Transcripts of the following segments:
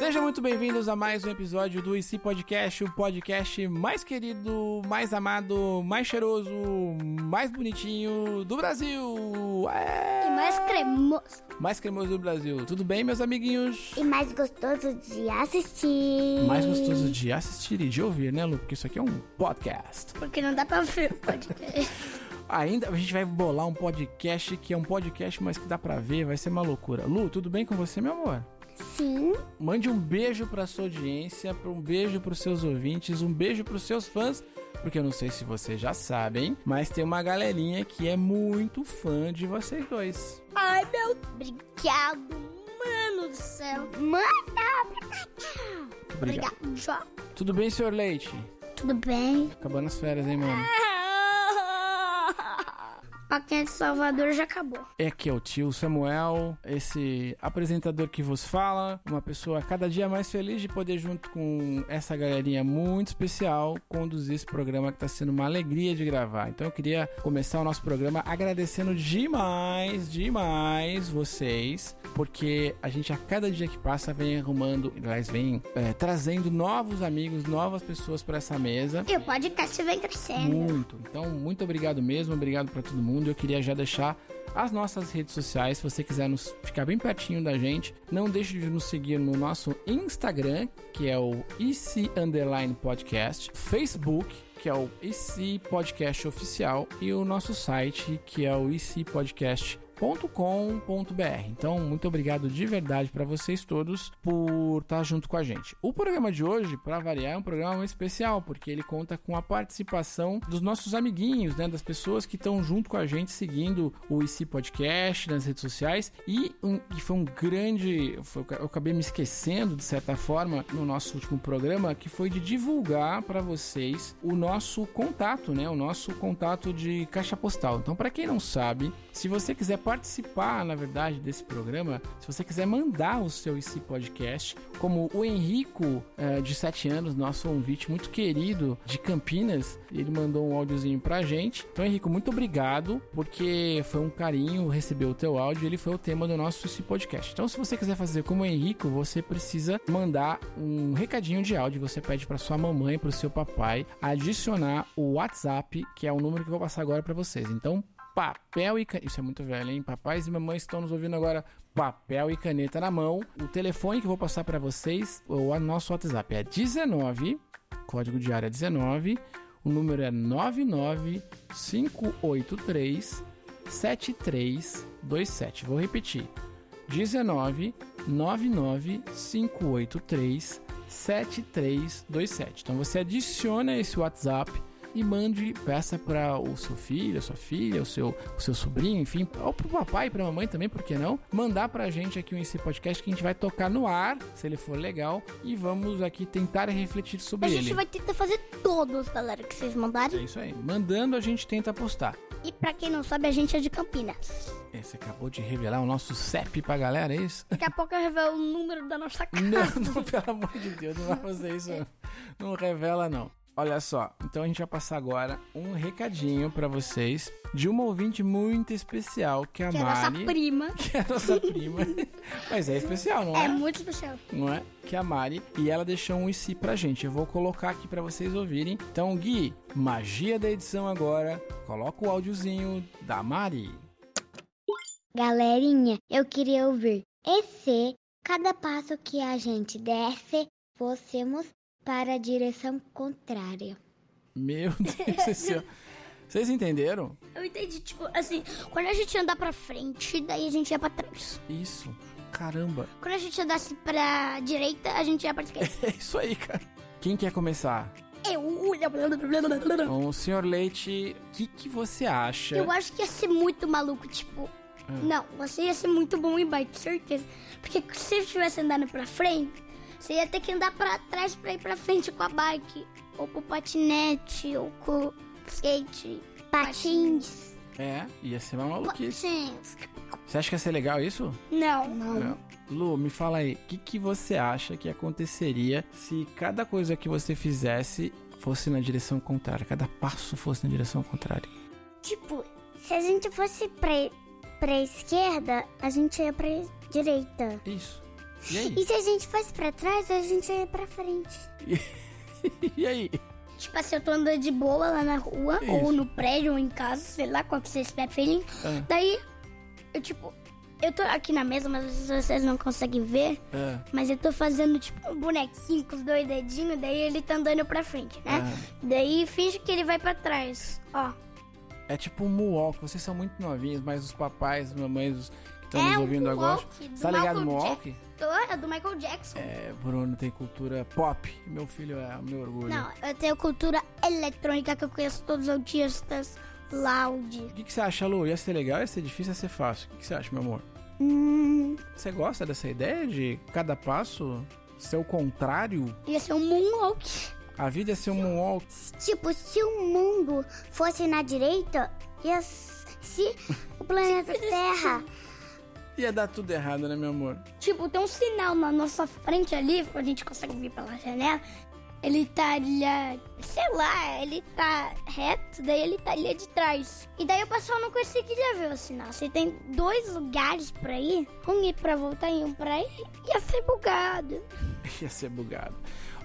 Sejam muito bem-vindos a mais um episódio do IC Podcast, o podcast mais querido, mais amado, mais cheiroso, mais bonitinho do Brasil. É... E mais cremoso. Mais cremoso do Brasil. Tudo bem, meus amiguinhos? E mais gostoso de assistir. Mais gostoso de assistir e de ouvir, né, Lu? Porque isso aqui é um podcast. Porque não dá pra ver o podcast. Ainda a gente vai bolar um podcast que é um podcast, mas que dá pra ver, vai ser uma loucura. Lu, tudo bem com você, meu amor? Sim. Mande um beijo pra sua audiência, um beijo pros seus ouvintes, um beijo pros seus fãs, porque eu não sei se vocês já sabem, mas tem uma galerinha que é muito fã de vocês dois. Ai, meu... Obrigado, mano do céu. Manda! Obrigado. Obrigado. Tudo bem, senhor Leite? Tudo bem? Acabando as férias, hein, mano? Pra de Salvador já acabou. É aqui é o tio Samuel, esse apresentador que vos fala, uma pessoa cada dia mais feliz de poder, junto com essa galerinha muito especial, conduzir esse programa que tá sendo uma alegria de gravar. Então eu queria começar o nosso programa agradecendo demais, demais vocês, porque a gente a cada dia que passa vem arrumando, aliás, vem é, trazendo novos amigos, novas pessoas para essa mesa. E o podcast vem crescendo. Muito. Então, muito obrigado mesmo, obrigado para todo mundo. Eu queria já deixar as nossas redes sociais, se você quiser nos ficar bem pertinho da gente, não deixe de nos seguir no nosso Instagram, que é o IC Underline Podcast, Facebook, que é o IC Podcast Oficial, e o nosso site, que é o IC Podcast .com.br. Então, muito obrigado de verdade para vocês todos por estar junto com a gente. O programa de hoje, para variar, é um programa especial, porque ele conta com a participação dos nossos amiguinhos, né, das pessoas que estão junto com a gente seguindo o IC Podcast nas redes sociais e um, que foi um grande, foi, eu acabei me esquecendo de certa forma no nosso último programa, que foi de divulgar para vocês o nosso contato, né, o nosso contato de caixa postal. Então, para quem não sabe, se você quiser participar, na verdade, desse programa, se você quiser mandar o seu IC Podcast, como o Henrico, eh, de 7 anos, nosso ouvinte muito querido de Campinas, ele mandou um áudiozinho pra gente. Então, Henrico, muito obrigado, porque foi um carinho receber o teu áudio, ele foi o tema do nosso IC Podcast. Então, se você quiser fazer como o Henrico, você precisa mandar um recadinho de áudio, você pede para sua mamãe, para o seu papai, adicionar o WhatsApp, que é o número que eu vou passar agora para vocês. Então, papel e caneta. Isso é muito velho, hein? Papais e mamães estão nos ouvindo agora. Papel e caneta na mão. O telefone que eu vou passar para vocês, o nosso WhatsApp é 19, código de área 19. O número é 99583 7327. Vou repetir. 19 99583 7327. Então você adiciona esse WhatsApp e mande, peça para o seu filho, a sua filha, o seu, o seu sobrinho, enfim, ou pro papai e pra mamãe também, por que não? Mandar pra gente aqui um esse podcast que a gente vai tocar no ar, se ele for legal, e vamos aqui tentar refletir sobre A ele. gente vai tentar fazer todos, galera, que vocês É mandarem. isso aí. Mandando, a gente tenta postar. E pra quem não sabe, a gente é de Campinas. É, Você acabou de revelar o nosso CEP pra galera, é isso? Daqui a pouco eu revelo o número da nossa casa. Não, não, pelo amor de Deus, não vai fazer isso. não. Não revela, não. Olha só, então a gente vai passar agora um recadinho pra vocês de uma ouvinte muito especial, que é a Que é a nossa Mari. prima. Que é a nossa prima. Mas é especial, não é? É muito especial. Não é? Que é a Mari. E ela deixou um IC pra gente. Eu vou colocar aqui pra vocês ouvirem. Então, Gui, magia da edição agora. Coloca o áudiozinho da Mari. Galerinha, eu queria ouvir. Esse, cada passo que a gente desce, fossemos para a direção contrária. Meu Deus do céu. Vocês entenderam? Eu entendi, tipo, assim, quando a gente andar pra frente, daí a gente ia pra trás. Isso. Caramba. Quando a gente andasse pra direita, a gente ia pra esquerda. É isso aí, cara. Quem quer começar? Eu. Bom, o senhor Leite, o que, que você acha? Eu acho que ia ser muito maluco, tipo. Não, você ia ser muito bom em bike, certeza. Porque se você estivesse andando pra frente, você ia ter que andar pra trás pra ir pra frente com a bike. Ou com o patinete, ou com o skate. Patins. É, ia ser uma maluquice. Patins. Você acha que ia ser legal isso? Não. Não. Lu, me fala aí, o que, que você acha que aconteceria se cada coisa que você fizesse fosse na direção contrária, cada passo fosse na direção contrária? Tipo, se a gente fosse pra, pra esquerda, a gente ia pra direita. Isso. E aí? E se a gente fosse pra trás, a gente ia pra frente. e aí? Tipo assim, eu tô andando de boa lá na rua, Isso. ou no prédio, ou em casa, sei lá, qual que vocês preferem. Ah. Daí, eu tipo, eu tô aqui na mesa, mas vocês não conseguem ver. Ah, Mas eu tô fazendo tipo um bonequinho com os dois dedinhos, daí ele tá andando pra frente, né? Ah. Daí finge que ele vai pra trás. Ó. é tipo um Moonwalk. Vocês são muito novinhos, mas os papais, as mamães os que estão É nos um ouvindo agora. Moonwalk do Tá ligado no É do Michael Jackson. É, Bruno tem cultura pop. Meu filho é o meu orgulho. Não, eu tenho cultura eletrônica que eu conheço todos os autistas. Loud. O que, que você acha, Lu? Ia ser legal, ia ser difícil, ia ser fácil. O que, que você acha, meu amor? Hum, Você gosta dessa ideia de cada passo ser o contrário? Ia ser um Moonwalk. A vida é ser um Moonwalk. tipo, se o mundo fosse na direita, ia. Se o planeta Terra. Ia dar tudo errado, né, meu amor? Tipo, tem um sinal na nossa frente ali, a gente consegue ver pela janela. Ele estaria, sei lá, ele tá reto, daí ele estaria de trás. E daí o pessoal não conseguiria ver o sinal. Você tem dois lugares pra ir, um ir pra voltar e um pra ir, ia ser bugado. Ia ser bugado.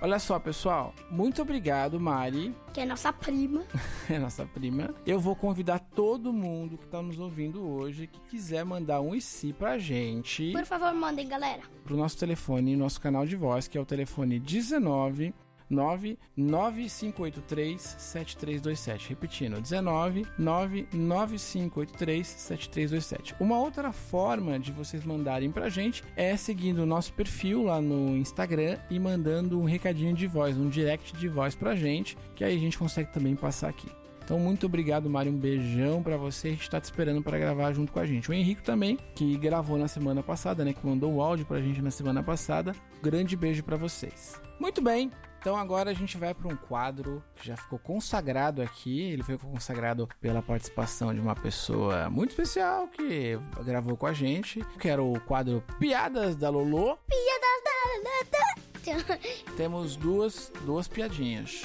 Olha só, pessoal. Muito obrigado, Mari. Que é nossa prima. é nossa prima. Eu vou convidar todo mundo que tá nos ouvindo hoje que quiser mandar um IC pra gente Por favor, mandem, galera. pro nosso telefone, nosso canal de voz, que é o telefone 19 99583 7327. Repetindo, 19 99583 7327. Uma outra forma de vocês mandarem pra gente é seguindo o nosso perfil lá no Instagram e mandando um recadinho de voz, um direct de voz pra gente, que aí a gente consegue também passar aqui. Então, muito obrigado, Mário. Um beijão pra você. A gente tá te esperando pra gravar junto com a gente. O Henrique também, que gravou na semana passada, né? Que mandou o áudio pra gente na semana passada. Grande beijo pra vocês. Muito bem. Então agora a gente vai para um quadro que já ficou consagrado aqui. Ele foi consagrado pela participação de uma pessoa muito especial que gravou com a gente, que era o quadro Piadas da Lolo. Temos duas, duas piadinhas.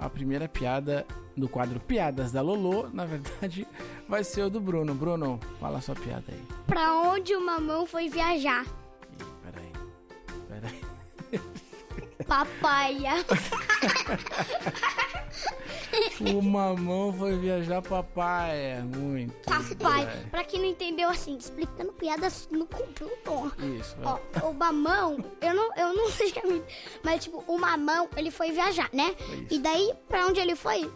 A primeira piada do quadro Piadas da Lolo, na verdade, vai ser o do Bruno. Bruno, fala a sua piada aí. Pra onde o mamão foi viajar? Papaya. O mamão foi viajar papai. Muito. Papai. bem. Pra quem não entendeu, assim, explicando piadas no computador. Isso, é. Ó, o mamão, eu não, eu não sei, mas tipo, o mamão, ele foi viajar, né? isso. E daí, pra onde ele foi?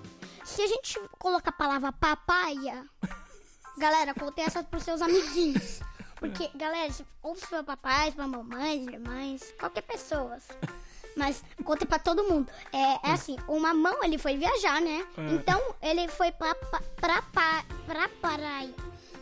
Se a gente colocar a palavra papaya, galera, contem essa pros seus amiguinhos. Porque, galera, ou pra papais, pra mamães, irmãs, qualquer pessoa. Mas conta pra todo mundo. É, é assim, o mamão, ele foi viajar, né? É. Então, ele foi pra, pra, pra, pa- pra praia.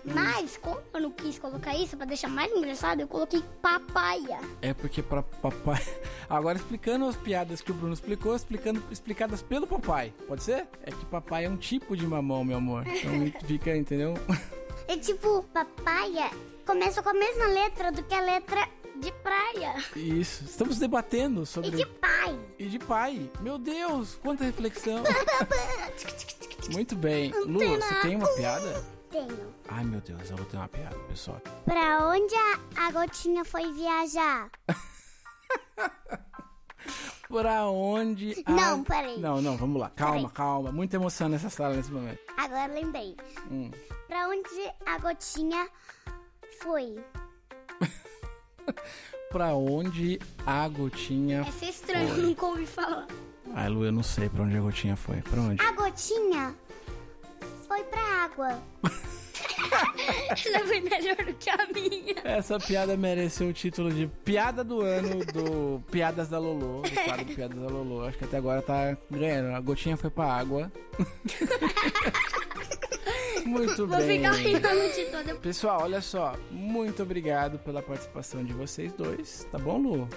Hum. Mas, como eu não quis colocar isso pra deixar mais engraçado, eu coloquei papaya. É porque para papai. Agora explicando as piadas que o Bruno explicou, explicando explicadas pelo papai. Pode ser? É que papai é um tipo de mamão, meu amor. Então fica, entendeu? É tipo, papaya começa com a mesma letra do que a letra De praia. Isso. Estamos debatendo e sobre de pai. e de pai. Meu Deus, quanta reflexão. Muito bem. Lu, você tem uma piada? Tenho. Ai, meu Deus, eu vou ter uma piada, pessoal. Pra onde a, a gotinha foi viajar? Pra onde a... Não, peraí. Não, não, vamos lá. Calma, Peraí. calma. Muita emoção nessa sala nesse momento. Agora lembrei. Hum. Pra onde a gotinha foi? Pra onde a gotinha Essa é estranho, eu nunca ouvi falar. Ai, Lu, eu não sei pra onde a gotinha foi. Pra onde? A gotinha foi pra água. Ela foi melhor do que a minha. Essa piada mereceu o título de Piada do Ano do Piadas da Lolo. Do quadro Piadas da Lolo. Acho que até agora tá ganhando. A gotinha foi pra água. Muito Vou bem. ficar rindo de toda. Pessoal, olha só. Muito obrigado pela participação de vocês dois. Tá bom, Lu?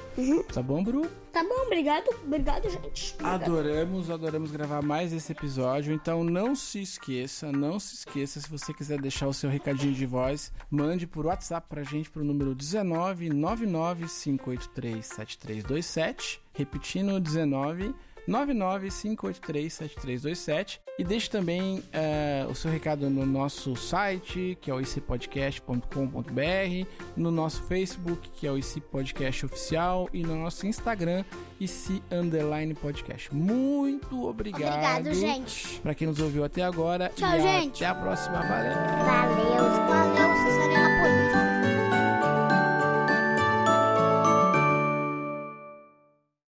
Tá bom, Bru? Tá bom, obrigado. Obrigado, gente. Obrigado. Adoramos, adoramos gravar mais esse episódio. Então não se esqueça, não se esqueça, se você quiser deixar o seu recadinho de voz, mande por WhatsApp pra gente pro número 19 995837327. Repetindo, 19 995837327 e deixe também uh, o seu recado no nosso site, que é o icpodcast.com.br, no nosso Facebook, que é o IC Podcast Oficial, e no nosso Instagram, IC Underline Podcast. Muito obrigado. Obrigado, gente. Para quem nos ouviu até agora. Tchau, e gente. Até a próxima. Valeu. Valeu, valeu,